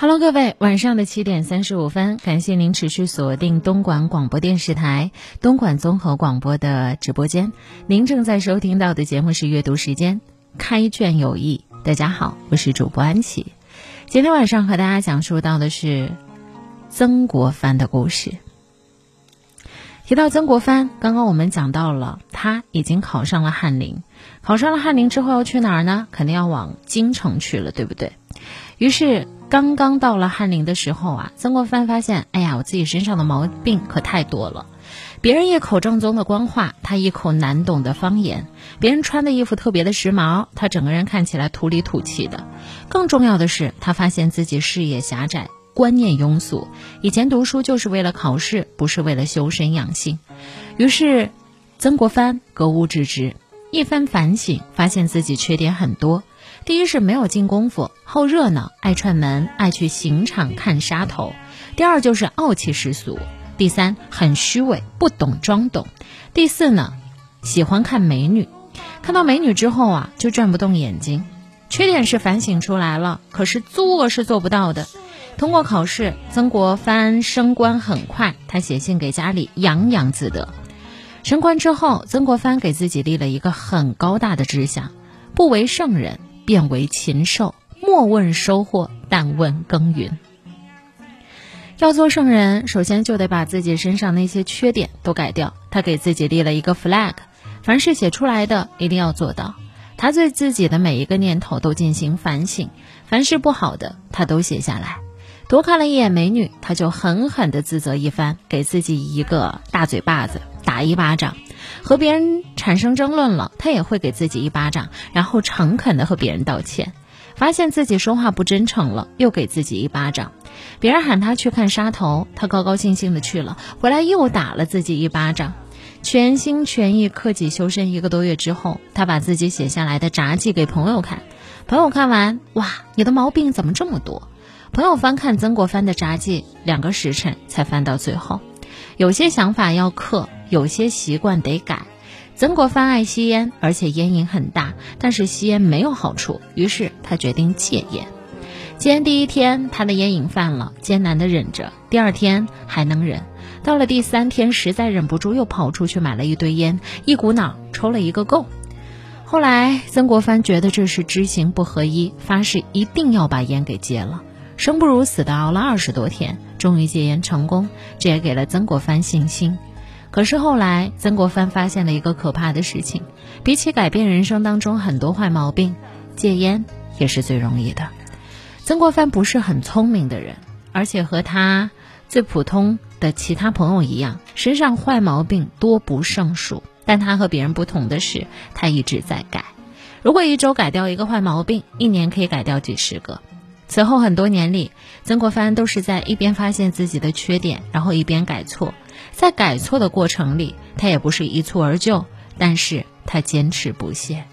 Hello，各位，晚上的七点三十五分，感谢您持续锁定东莞广播电视台东莞综合广播的直播间。您正在收听到的节目是阅读时间，开卷有益。大家好，我是主播安琪。今天晚上和大家讲述到的是曾国藩的故事。提到曾国藩，刚刚我们讲到了，他已经考上了翰林，考上了翰林之后要去哪儿呢？肯定要往京城去了，对不对？于是。刚刚到了翰林的时候啊，曾国藩发现，哎呀，我自己身上的毛病可太多了。别人一口正宗的官话，他一口难懂的方言；别人穿的衣服特别的时髦，他整个人看起来土里土气的。更重要的是，他发现自己视野狭窄，观念庸俗。以前读书就是为了考试，不是为了修身养性。于是，曾国藩格物致知，一番反省，发现自己缺点很多。第一是没有进功夫，好热闹，爱串门，爱去刑场看杀头；第二就是傲气十足；第三很虚伪，不懂装懂；第四呢，喜欢看美女，看到美女之后啊，就转不动眼睛。缺点是反省出来了，可是做是做不到的。通过考试，曾国藩升官很快，他写信给家里，洋洋自得。升官之后，曾国藩给自己立了一个很高大的志向：不为圣人。便为禽兽，莫问收获，但问耕耘。要做圣人，首先就得把自己身上那些缺点都改掉。他给自己立了一个 flag，凡是写出来的一定要做到。他对自己的每一个念头都进行反省，凡是不好的他都写下来。多看了一眼美女，他就狠狠地自责一番，给自己一个大嘴巴子，打一巴掌。和别人产生争论了，他也会给自己一巴掌，然后诚恳地和别人道歉。发现自己说话不真诚了，又给自己一巴掌。别人喊他去看杀头，他高高兴兴的去了，回来又打了自己一巴掌。全心全意克己修身一个多月之后，他把自己写下来的札记给朋友看。朋友看完，哇，你的毛病怎么这么多？朋友翻看曾国藩的札记，两个时辰才翻到最后。有些想法要克。有些习惯得改。曾国藩爱吸烟，而且烟瘾很大，但是吸烟没有好处，于是他决定戒烟。戒烟第一天，他的烟瘾犯了，艰难的忍着；第二天还能忍，到了第三天实在忍不住，又跑出去买了一堆烟，一股脑抽了一个够。后来，曾国藩觉得这是知行不合一，发誓一定要把烟给戒了。生不如死的熬了二十多天，终于戒烟成功，这也给了曾国藩信心。可是后来，曾国藩发现了一个可怕的事情：比起改变人生当中很多坏毛病，戒烟也是最容易的。曾国藩不是很聪明的人，而且和他最普通的其他朋友一样，身上坏毛病多不胜数。但他和别人不同的是，他一直在改。如果一周改掉一个坏毛病，一年可以改掉几十个。此后很多年里，曾国藩都是在一边发现自己的缺点，然后一边改错。在改错的过程里，他也不是一蹴而就，但是他坚持不懈。